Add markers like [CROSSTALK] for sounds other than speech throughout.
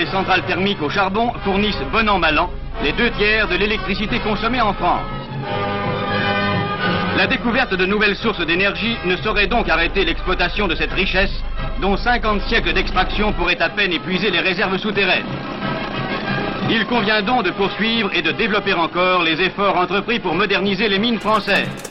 Les centrales thermiques au charbon fournissent bon an mal an les deux tiers de l'électricité consommée en France. La découverte de nouvelles sources d'énergie ne saurait donc arrêter l'exploitation de cette richesse dont 50 siècles d'extraction pourraient à peine épuiser les réserves souterraines. Il convient donc de poursuivre et de développer encore les efforts entrepris pour moderniser les mines françaises.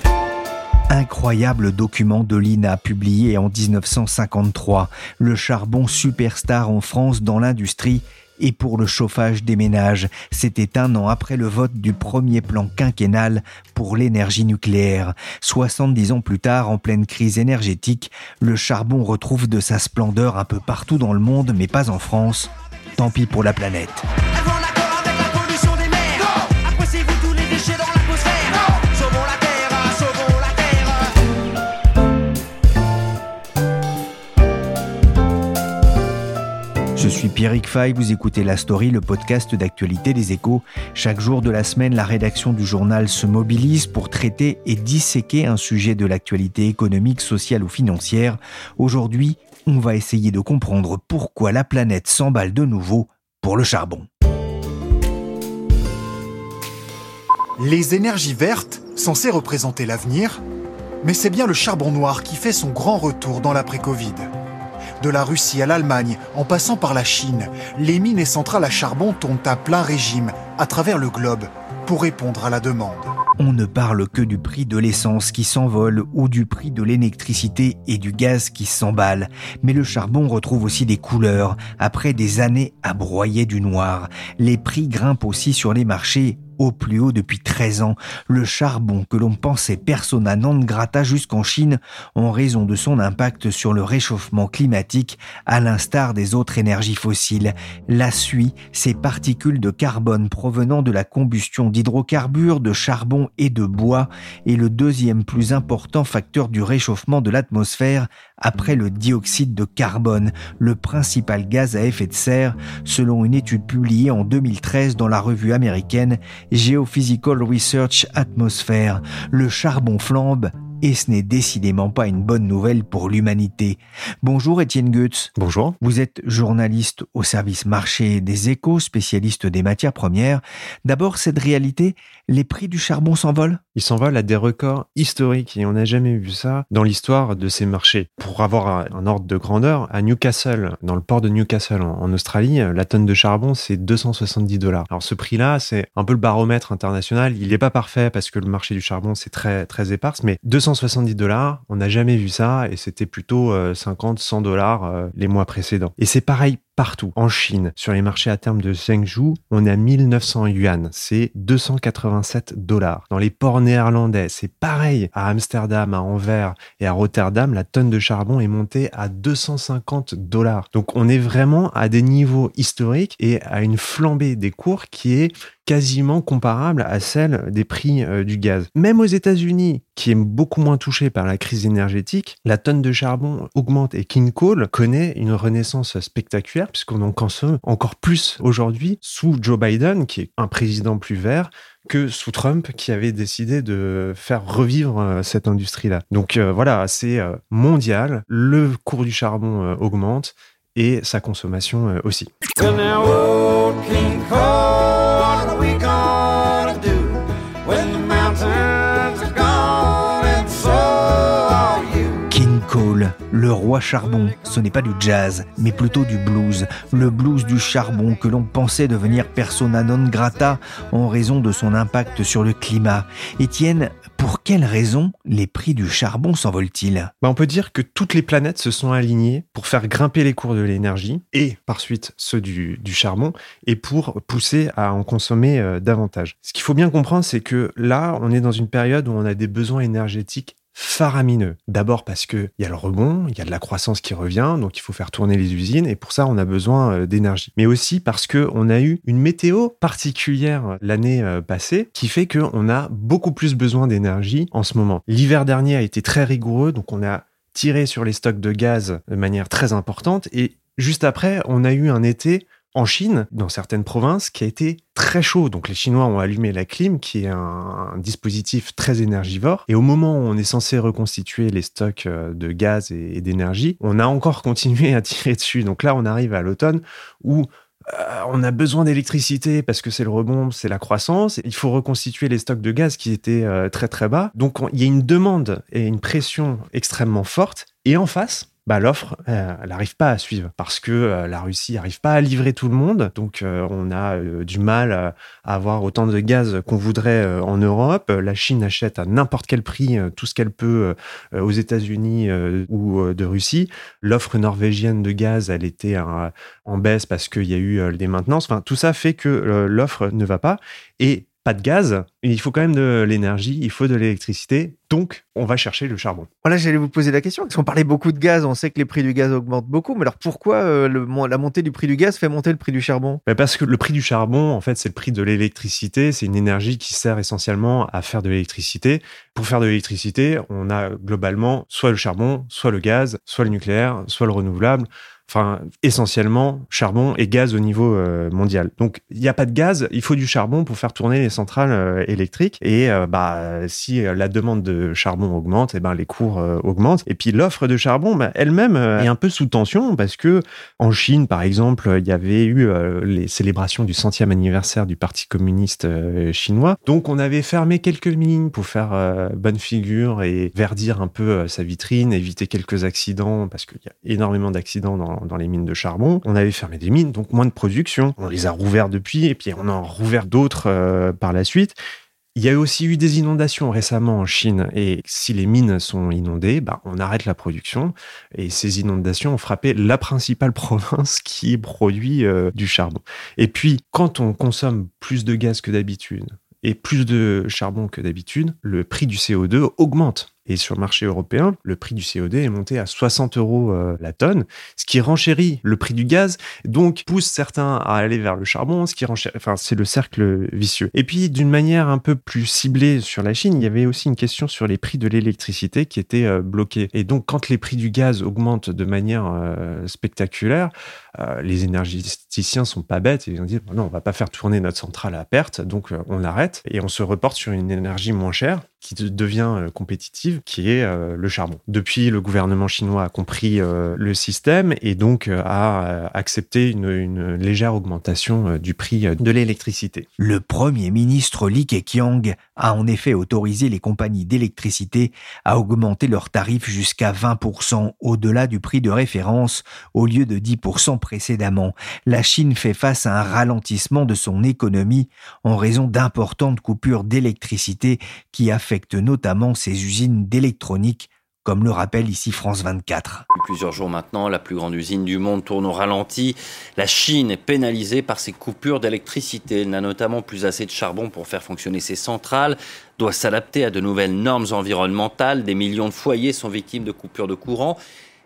Incroyable document de l'INA publié en 1953, le charbon superstar en France dans l'industrie et pour le chauffage des ménages. C'était un an après le vote du premier plan quinquennal pour l'énergie nucléaire. 70 ans plus tard, en pleine crise énergétique, le charbon retrouve de sa splendeur un peu partout dans le monde, mais pas en France. Tant pis pour la planète. Suis Pierrick Fay, vous écoutez La Story, le podcast d'actualité des échos. Chaque jour de la semaine, la rédaction du journal se mobilise pour traiter et disséquer un sujet de l'actualité économique, sociale ou financière. Aujourd'hui, on va essayer de comprendre pourquoi la planète s'emballe de nouveau pour le charbon. Les énergies vertes, censées représenter l'avenir, mais c'est bien le charbon noir qui fait son grand retour dans l'après-Covid. De la Russie à l'Allemagne, en passant par la Chine, les mines et centrales à charbon tournent à plein régime à travers le globe pour répondre à la demande. On ne parle que du prix de l'essence qui s'envole ou du prix de l'électricité et du gaz qui s'emballe. Mais le charbon retrouve aussi des couleurs. Après des années à broyer du noir, les prix grimpent aussi sur les marchés au plus haut depuis 13 ans. Le charbon que l'on pensait persona non grata jusqu'en Chine en raison de son impact sur le réchauffement climatique à l'instar des autres énergies fossiles. La suie, ces particules de carbone provenant de la combustion d'hydrocarbures, de charbon et de bois est le deuxième plus important facteur du réchauffement de l'atmosphère après le dioxyde de carbone, le principal gaz à effet de serre, selon une étude publiée en 2013 dans la revue américaine Geophysical Research Atmosphere. Le charbon flambe et ce n'est décidément pas une bonne nouvelle pour l'humanité. Bonjour Étienne Goetz. Bonjour. Vous êtes journaliste au service marché des échos, spécialiste des matières premières. D'abord, cette réalité, les prix du charbon s'envolent? Ils s'envolent à des records historiques et on n'a jamais vu ça dans l'histoire de ces marchés. Pour avoir un, ordre de grandeur, à Newcastle, dans le port de Newcastle en, en Australie, la tonne de charbon, c'est 270 dollars. Alors ce prix-là, c'est un peu le baromètre international. Il n'est pas parfait parce que le marché du charbon, c'est très, très éparse, mais 270 dollars, on n'a jamais vu ça et c'était plutôt euh, 50, 100 dollars euh, les mois précédents. Et c'est pareil partout. En Chine, sur les marchés à terme de Zhengzhou, on est à 1900 yuan, c'est 287 dollars. Dans les ports néerlandais, c'est pareil. À Amsterdam, à Anvers et à Rotterdam, la tonne de charbon est montée à 250 dollars. Donc on est vraiment à des niveaux historiques et à une flambée des cours qui est quasiment comparable à celle des prix euh, du gaz. Même aux États-Unis, qui est beaucoup moins touché par la crise énergétique, la tonne de charbon augmente et King Coal connaît une renaissance spectaculaire puisqu'on en consomme encore plus aujourd'hui sous Joe Biden, qui est un président plus vert, que sous Trump qui avait décidé de faire revivre euh, cette industrie-là. Donc euh, voilà, c'est euh, mondial, le cours du charbon augmente et sa consommation aussi. Le roi charbon, ce n'est pas du jazz, mais plutôt du blues. Le blues du charbon que l'on pensait devenir persona non grata en raison de son impact sur le climat. Étienne, pour quelles raisons les prix du charbon s'envolent-ils? Bah, on peut dire que toutes les planètes se sont alignées pour faire grimper les cours de l'énergie et par suite ceux du, du charbon et pour pousser à en consommer euh, davantage. Ce qu'il faut bien comprendre, c'est que là, on est dans une période où on a des besoins énergétiques faramineux. D'abord parce que il y a le rebond, il y a de la croissance qui revient, donc il faut faire tourner les usines et pour ça on a besoin euh, d'énergie. Mais aussi parce que on a eu une météo particulière l'année euh, passée qui fait qu'on a beaucoup plus besoin d'énergie en ce moment. L'hiver dernier a été très rigoureux, donc on a tiré sur les stocks de gaz de manière très importante et juste après on a eu un été en Chine, dans certaines provinces, qui a été très chaud. Donc les Chinois ont allumé la clim, qui est un, dispositif très énergivore. Et au moment où on est censé reconstituer les stocks euh, de gaz et, d'énergie, on a encore [LAUGHS] continué à tirer dessus. Donc là, on arrive à l'automne où euh, on a besoin d'électricité parce que c'est le rebond, c'est la croissance. Il faut reconstituer les stocks de gaz qui étaient euh, très très bas. Donc il y a une demande et une pression extrêmement forte. Et en face, bah, l'offre, euh, elle n'arrive pas à suivre parce que euh, la Russie n'arrive pas à livrer tout le monde. Donc, euh, on a du mal à, avoir autant de gaz qu'on voudrait en Europe. La Chine achète à n'importe quel prix tout ce qu'elle peut aux États-Unis ou de Russie. L'offre norvégienne de gaz, elle était en baisse parce qu'il y a eu des maintenances. Enfin, tout ça fait que l'offre ne va pas. Et pas de gaz, il faut quand même de l'énergie, il faut de l'électricité, donc on va chercher le charbon. Voilà, j'allais vous poser la question, parce qu'on parlait beaucoup de gaz, on sait que les prix du gaz augmentent beaucoup, mais alors pourquoi euh, le, la montée du prix du gaz fait monter le prix du charbon? Ben Parce que le prix du charbon, en fait, c'est le prix de l'électricité, c'est une énergie qui sert essentiellement à faire de l'électricité. Pour faire de l'électricité, on a globalement soit le charbon, soit le gaz, soit le nucléaire, soit le renouvelable enfin essentiellement charbon et gaz au niveau euh, mondial. Donc il n'y a pas de gaz, il faut du charbon pour faire tourner les centrales euh, électriques et euh, bah si la demande de charbon augmente, et eh ben les cours augmentent et puis l'offre de charbon bah, elle-même est un peu sous tension parce que en Chine par exemple, il y avait eu les célébrations du centième anniversaire du Parti communiste chinois. Donc on avait fermé quelques mines pour faire bonne figure et verdir un peu sa vitrine, éviter quelques accidents parce qu'il y a énormément d'accidents dans dans, les mines de charbon. On avait fermé des mines, donc moins de production. On les a rouverts depuis, et puis on en a rouvert d'autres euh, par la suite. Il y a aussi eu des inondations récemment en Chine et si les mines sont inondées, bah, on arrête la production et ces inondations ont frappé la principale [LAUGHS] province qui produit euh, du charbon. Et puis, quand on consomme plus de gaz que d'habitude et plus de charbon que d'habitude, le prix du CO2 augmente. Et sur le marché européen, le prix du CO2 est monté à 60 euros euh, la tonne, ce qui renchérit le prix du gaz, donc pousse certains à aller vers le charbon, ce qui renchérit, enfin, c'est le cercle vicieux. Et puis, d'une manière un peu plus ciblée sur la Chine, il y avait aussi une question sur les prix de l'électricité qui étaient euh, bloqués. Et donc, quand les prix du gaz augmentent de manière euh, spectaculaire, les énergéticiens sont pas bêtes et ils ont dit non, on va pas faire tourner notre centrale à perte, donc on arrête et on se reporte sur une énergie moins chère qui devient euh, compétitive, qui est euh, le charbon. Depuis, le gouvernement chinois a compris euh, le système et donc a accepté une, légère augmentation du prix de l'électricité. Le premier ministre Li Keqiang a en effet autorisé les compagnies d'électricité à augmenter leurs tarifs jusqu'à 20% au-delà du prix de référence au lieu de 10% précédemment. La Chine fait face à un ralentissement de son économie en raison d'importantes coupures d'électricité qui affectent affecte notamment ses usines d'électronique, comme le rappelle ici France 24. Depuis plusieurs jours maintenant, la plus grande usine du monde tourne au ralenti. La Chine est pénalisée par ces coupures d'électricité. Elle n'a notamment plus assez de charbon pour faire fonctionner ses centrales, doit s'adapter à de nouvelles normes environnementales. Des millions de foyers sont victimes de coupures de courant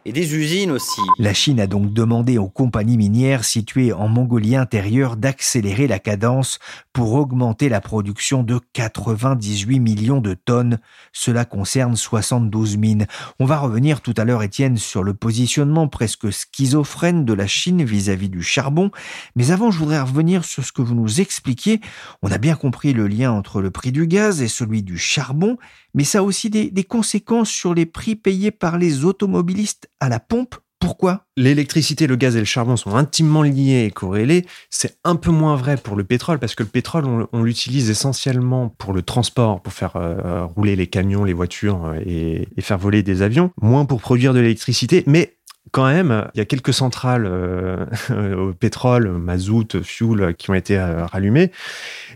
et des usines aussi. La Chine a donc demandé aux compagnies minières situées en Mongolie intérieure d'accélérer la cadence pour augmenter la production de 98 millions de tonnes. Cela concerne 72 mines. On va revenir tout à l'heure, Étienne, sur le positionnement presque schizophrène de la Chine vis-à-vis du charbon. Mais avant, je voudrais revenir sur ce que vous nous expliquiez. On a bien compris le lien entre le prix du gaz et celui du charbon, mais ça a aussi des, conséquences sur les prix payés par les automobilistes à la pompe pourquoi? L'électricité, le gaz et le charbon sont intimement liés et corrélés. C'est un peu moins vrai pour le pétrole parce que le pétrole, on, l'utilise essentiellement pour le transport, pour faire euh, rouler les camions, les voitures euh, et, faire voler des avions, moins pour produire de l'électricité. Mais quand même, il y a quelques centrales euh, [LAUGHS] au pétrole, mazout, fuel qui ont été euh, rallumées.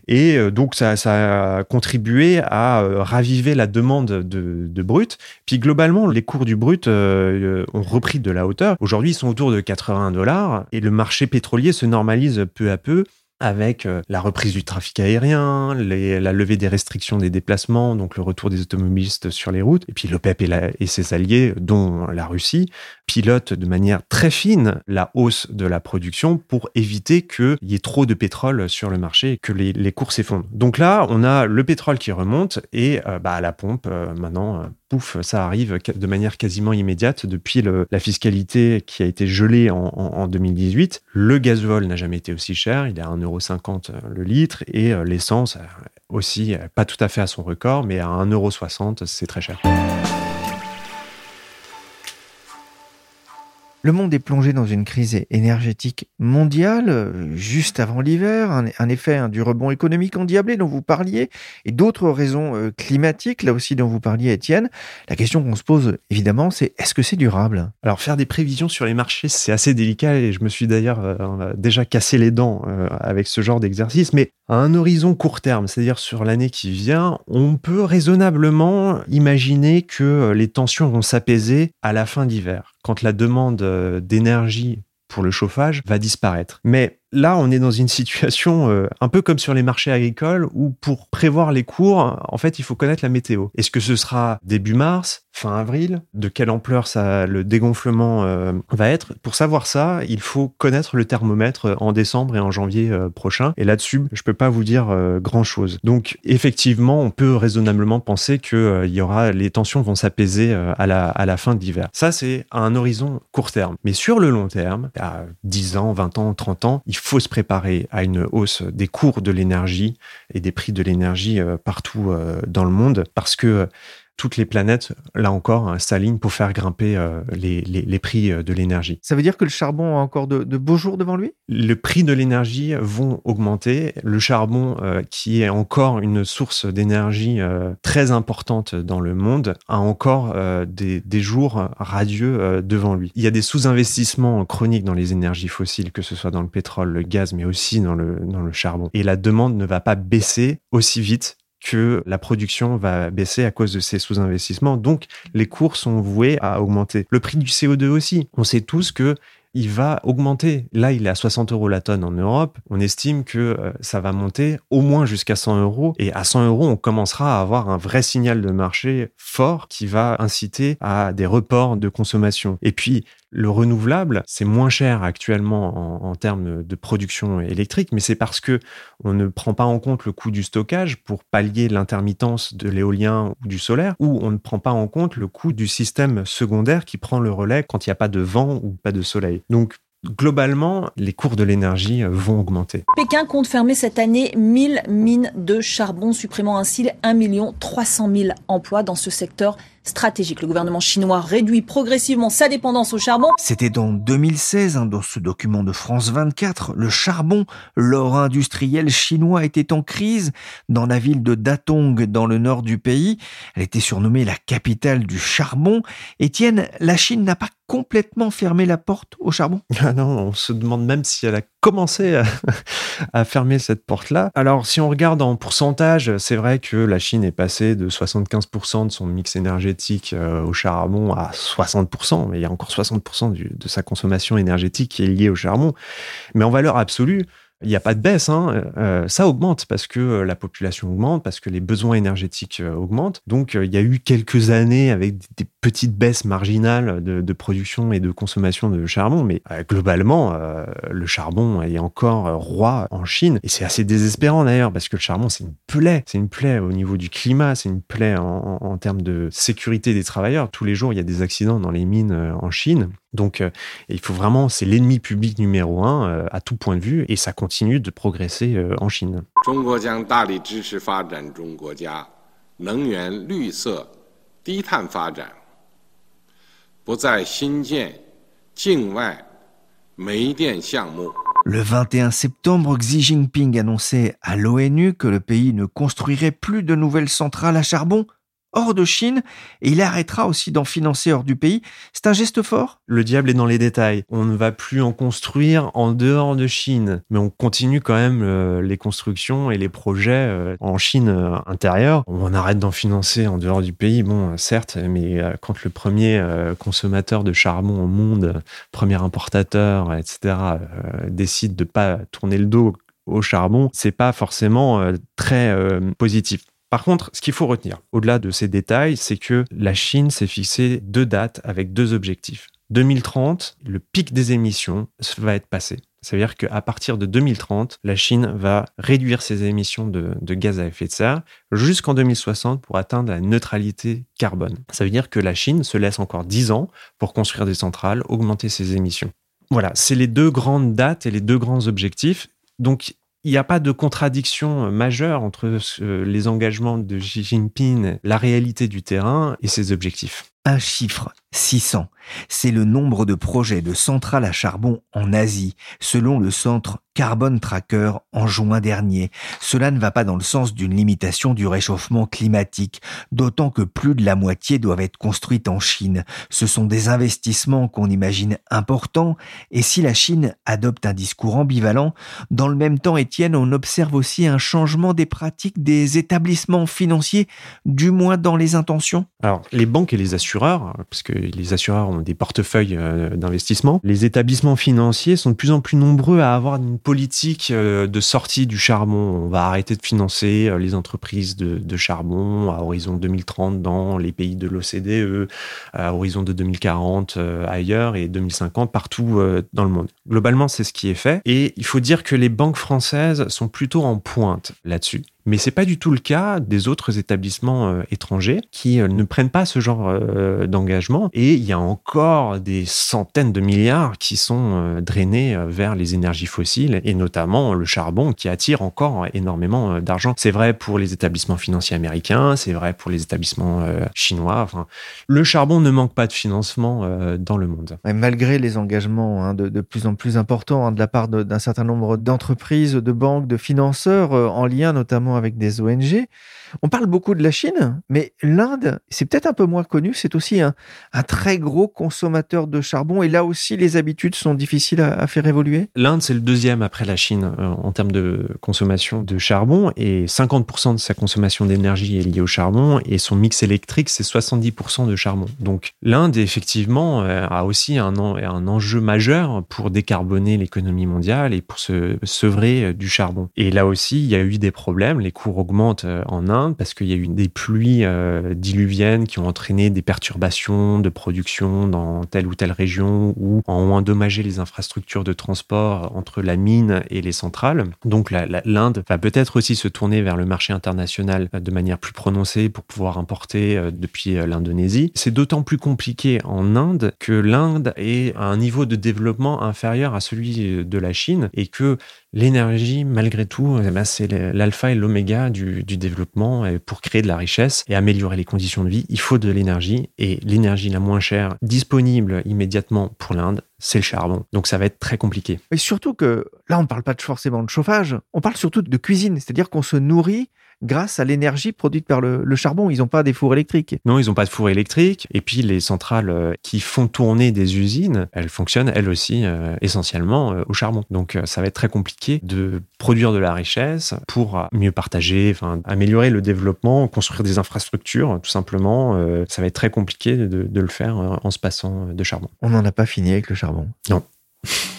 Et euh, donc, ça, ça, a contribué à raviver la demande de, de, brut. Puis globalement, les cours du brut ont repris de la hauteur. Aujourd'hui, ils sont autour de 80 dollars et le marché pétrolier se normalise peu à peu avec euh, la reprise du trafic aérien, la levée des restrictions des déplacements, donc le retour des automobilistes sur les routes, et puis l'OPEP et, la- et ses alliés, dont la Russie, pilotent de manière très fine la hausse de la production pour éviter qu'il y ait trop de pétrole sur le marché et que les, cours s'effondrent. Donc là, on a le pétrole qui remonte et euh, bah, la pompe, euh, maintenant, pouf, ça arrive de manière quasiment immédiate depuis la fiscalité qui a été gelée en, en- en 2018. Le gasoil n'a jamais été aussi cher, il est à 1,50€ le litre et euh, l'essence euh, aussi, euh, pas tout à fait à son record, mais à 1,60€, c'est très cher. Le monde est plongé dans une crise énergétique mondiale, juste avant l'hiver, un, un effet hein, du rebond économique endiablé dont vous parliez, et d'autres raisons euh, climatiques, là aussi dont vous parliez, Étienne. La question qu'on se pose, évidemment, c'est est-ce que c'est durable? Alors faire des prévisions sur les marchés, c'est assez délicat et je me suis d'ailleurs euh, déjà cassé les dents euh, avec ce genre d'exercice, mais à un horizon court terme, c'est-à-dire sur l'année qui vient, on peut raisonnablement imaginer que euh, les tensions vont s'apaiser à la fin d'hiver, quand la demande euh, d'énergie pour le chauffage va disparaître. Mais là, on est dans une [LAUGHS] situation euh, un peu comme sur les marchés agricoles où pour prévoir les cours, en fait, il faut connaître la météo. Est-ce que ce sera début mars, fin avril De quelle ampleur ça, le dégonflement euh, va être Pour savoir ça, il faut connaître le thermomètre en décembre et en janvier euh, prochain. Et là-dessus, je peux pas vous dire euh, grand-chose. Donc, effectivement, on peut raisonnablement penser que euh, il y aura les tensions vont s'apaiser euh, à la à la fin de l'hiver. Ça, c'est à un horizon court terme. Mais sur le long terme, à 10 ans, 20 ans, 30 ans, il faut se préparer à une hausse des cours de l'énergie et des prix de l'énergie euh, partout euh, dans le monde parce que euh, toutes les planètes, là encore, hein, s'alignent pour faire grimper euh, les, les, les prix euh, de l'énergie. Ça veut dire que le charbon a encore de, de beaux jours devant lui? Le prix de l'énergie vont augmenter. Le charbon, euh, qui est encore une source d'énergie euh, très importante dans le monde, a encore des, des jours radieux devant lui. Il y a des sous-investissements chroniques dans les énergies fossiles, que ce soit dans le pétrole, le gaz, mais aussi dans le, dans le charbon. Et la demande ne va pas baisser aussi vite que la production va baisser à cause de ces sous-investissements. Donc, les cours sont voués à augmenter. Le prix du CO2 aussi. On sait tous que il va augmenter. Là, il est à 60 euros la tonne en Europe. On estime que euh, ça va monter au moins jusqu'à 100 euros. Et à 100 euros, on commencera à avoir un vrai signal de marché fort qui va inciter à des reports de consommation. Et puis, le renouvelable, c'est moins cher actuellement en, termes de production électrique, mais c'est parce que on ne prend pas en compte le coût du stockage pour pallier l'intermittence de l'éolien ou du solaire, ou on ne prend pas en compte le coût du système secondaire qui prend le relais quand il n'y a pas de vent ou pas de soleil. Donc, globalement, les cours de l'énergie vont augmenter. Pékin compte fermer cette année 1000 mines de charbon, supprimant ainsi 1 300 000 emplois dans ce secteur stratégique. Le gouvernement chinois réduit progressivement sa dépendance au charbon. C'était en 2016, hein, dans ce document de France 24, le charbon, l'or industriel chinois était en crise dans la ville de Datong, dans le nord du pays. Elle était surnommée la capitale du charbon. Étienne, la Chine n'a pas complètement fermé la porte au charbon? [LAUGHS] Ah non, on se demande même si elle a commencé à, [LAUGHS] à fermer cette porte-là. Alors, si on regarde en pourcentage, c'est vrai que la Chine est passée de 75% de son mix énergétique euh, au charbon à 60%, mais il y a encore 60% du, de sa consommation énergétique qui est liée au charbon. Mais en valeur absolue, il n'y a pas de baisse, hein. euh, ça augmente parce que euh, la population augmente, parce que les besoins énergétiques augmentent. Donc il y a eu quelques années avec des petites baisses marginales de, production et de consommation de charbon, mais euh, globalement, le charbon est encore roi en Chine. Et c'est assez désespérant d'ailleurs, parce que le charbon, c'est une plaie. C'est une plaie au niveau du climat, c'est une plaie en, termes de sécurité des travailleurs. Tous les jours, il y a des accidents dans les mines en Chine. Donc il faut vraiment, c'est l'ennemi public numéro un à tout point de vue, et ça continue de progresser en Chine. 不再新建境外煤电项目。 Le 21 septembre, Xi Jinping annonçait à l'ONU que le pays ne construirait plus de nouvelles centrales à charbon hors de Chine et il arrêtera aussi d'en financer hors du pays. C'est un geste fort? Le diable est dans les détails. On ne va plus en construire en dehors de Chine, mais on continue quand même euh, les constructions et les projets euh, en Chine euh, intérieure. On arrête d'en financer en dehors du pays, bon, certes, mais quand le premier consommateur de charbon au monde, premier importateur, etc., décide de pas tourner le dos au charbon, c'est pas forcément très positif. Par contre, ce qu'il faut retenir, au-delà de ces détails, c'est que la Chine s'est fixé deux dates avec deux objectifs. 2030, le pic des émissions va être passé. Ça veut dire qu'à partir de 2030, la Chine va réduire ses émissions de, de gaz à effet de serre jusqu'en 2060 pour atteindre la neutralité carbone. Ça veut dire que la Chine se laisse encore 10 ans pour construire des centrales, augmenter ses émissions. Voilà, c'est les deux grandes dates et les deux grands objectifs. Donc, il n'y a pas de contradiction majeure entre euh, les engagements de Xi Jinping, la réalité du terrain et ses objectifs. Un chiffre, 600. C'est le nombre de projets de centrales à charbon en Asie, selon le centre Carbon Tracker en juin dernier. Cela ne va pas dans le sens d'une limitation du réchauffement climatique, d'autant que plus de la moitié doivent être construites en Chine. Ce sont des investissements qu'on imagine importants, et si la Chine adopte un discours ambivalent, dans le même temps, Étienne, on observe aussi un changement des pratiques des établissements financiers, du moins dans les intentions. Alors, les banques et les assureurs, les assureurs ont des portefeuilles euh, d'investissement, les établissements financiers sont de plus en plus nombreux à avoir une politique euh, de sortie du charbon. On va arrêter de financer euh, les entreprises de, de charbon à horizon 2030 dans les pays de l'OCDE, à horizon de 2040 ailleurs et 2050 partout dans le monde. Globalement, c'est ce qui est fait. Et il faut dire que les banques françaises sont plutôt en pointe là-dessus. Mais c'est pas du tout le cas des autres établissements euh, étrangers qui euh, ne prennent pas ce genre euh, d'engagement. Et il y a encore des centaines de milliards qui sont drainés vers les énergies fossiles et notamment le charbon qui attire encore énormément d'argent. C'est vrai pour les établissements financiers américains, c'est vrai pour les établissements chinois. Le charbon ne manque pas de financement dans le monde. Malgré les engagements hein, de, de, plus en plus importants hein, de la part d'un certain nombre d'entreprises, de banques, de financeurs, en lien notamment avec des ONG. On parle beaucoup de la Chine, mais l'Inde, c'est peut-être un peu moins connu, c'est aussi un, très gros consommateur de charbon et là aussi les habitudes sont difficiles à, à faire évoluer. L'Inde, c'est le deuxième après la Chine euh, en termes de consommation de charbon et 50% de sa consommation d'énergie est liée au charbon et son mix électrique, c'est 70% de charbon. Donc l'Inde, effectivement, euh, a aussi un, un enjeu majeur pour décarboner l'économie mondiale et pour se sevrer euh, du charbon. Et là aussi, il y a eu des problèmes, les cours augmentent en Inde parce qu'il y a eu des pluies euh, diluviennes qui ont entraîné des perturbations de production dans telle ou telle région ou ont endommagé les infrastructures de transport entre la mine et les centrales. Donc l'Inde va peut-être aussi se tourner vers le marché international de manière plus prononcée pour pouvoir importer euh, depuis euh, l'Indonésie. C'est d'autant plus compliqué en Inde que l'Inde est à un niveau de développement inférieur à celui de la Chine et que l'énergie, malgré tout, eh ben, c'est l'alpha et l'oméga du, développement. Pour créer de la richesse et améliorer les conditions de vie, il faut de l'énergie. Et l'énergie la moins chère disponible immédiatement pour l'Inde, c'est le charbon. Donc ça va être très compliqué. Et surtout que là, on ne parle pas forcément de chauffage, on parle surtout de cuisine, c'est-à-dire qu'on se nourrit grâce à l'énergie produite par le, le charbon. Ils n'ont pas des fours électriques. Non, ils n'ont pas de four électrique. Et puis les centrales euh, qui font tourner des usines, elles fonctionnent elles aussi euh, essentiellement euh, au charbon. Donc ça va être très compliqué de produire de la richesse pour mieux partager, enfin améliorer le développement, construire des infrastructures, tout simplement. Euh, ça va être très compliqué de, de le faire en se passant de charbon. On n'en a pas fini avec le charbon. Non. [LAUGHS]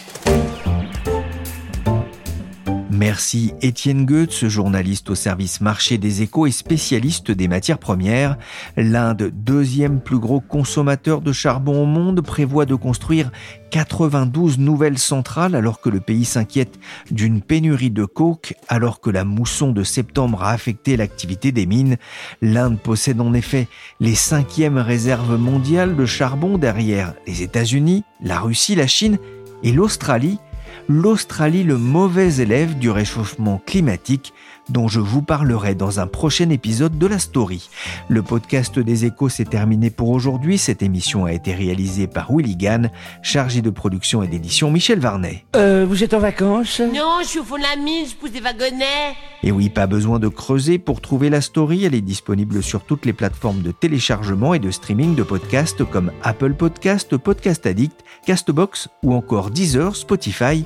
Merci Étienne Goetz, journaliste au service marché des échos et spécialiste des matières premières. L'Inde, deuxième plus gros consommateur de charbon au monde, prévoit de construire 92 nouvelles centrales alors que le pays s'inquiète d'une pénurie de coke, alors que la mousson de septembre a affecté l'activité des mines. L'Inde possède en effet les cinquièmes réserves mondiales de charbon derrière les États-Unis, la Russie, la Chine et l'Australie l'Australie le mauvais élève du réchauffement climatique dont je vous parlerai dans un prochain épisode de la story. Le podcast des échos s'est terminé pour aujourd'hui. Cette émission a été réalisée par Willy Gann, chargé de production et d'édition Michel Varnet. Euh, vous êtes en vacances? Non, je suis au fond de la mine, je pousse des wagonnets. Et oui, pas besoin de creuser pour trouver la story. Elle est disponible sur toutes les plateformes de téléchargement et de streaming de podcasts comme Apple Podcast, Podcast Addict, Castbox ou encore Deezer, Spotify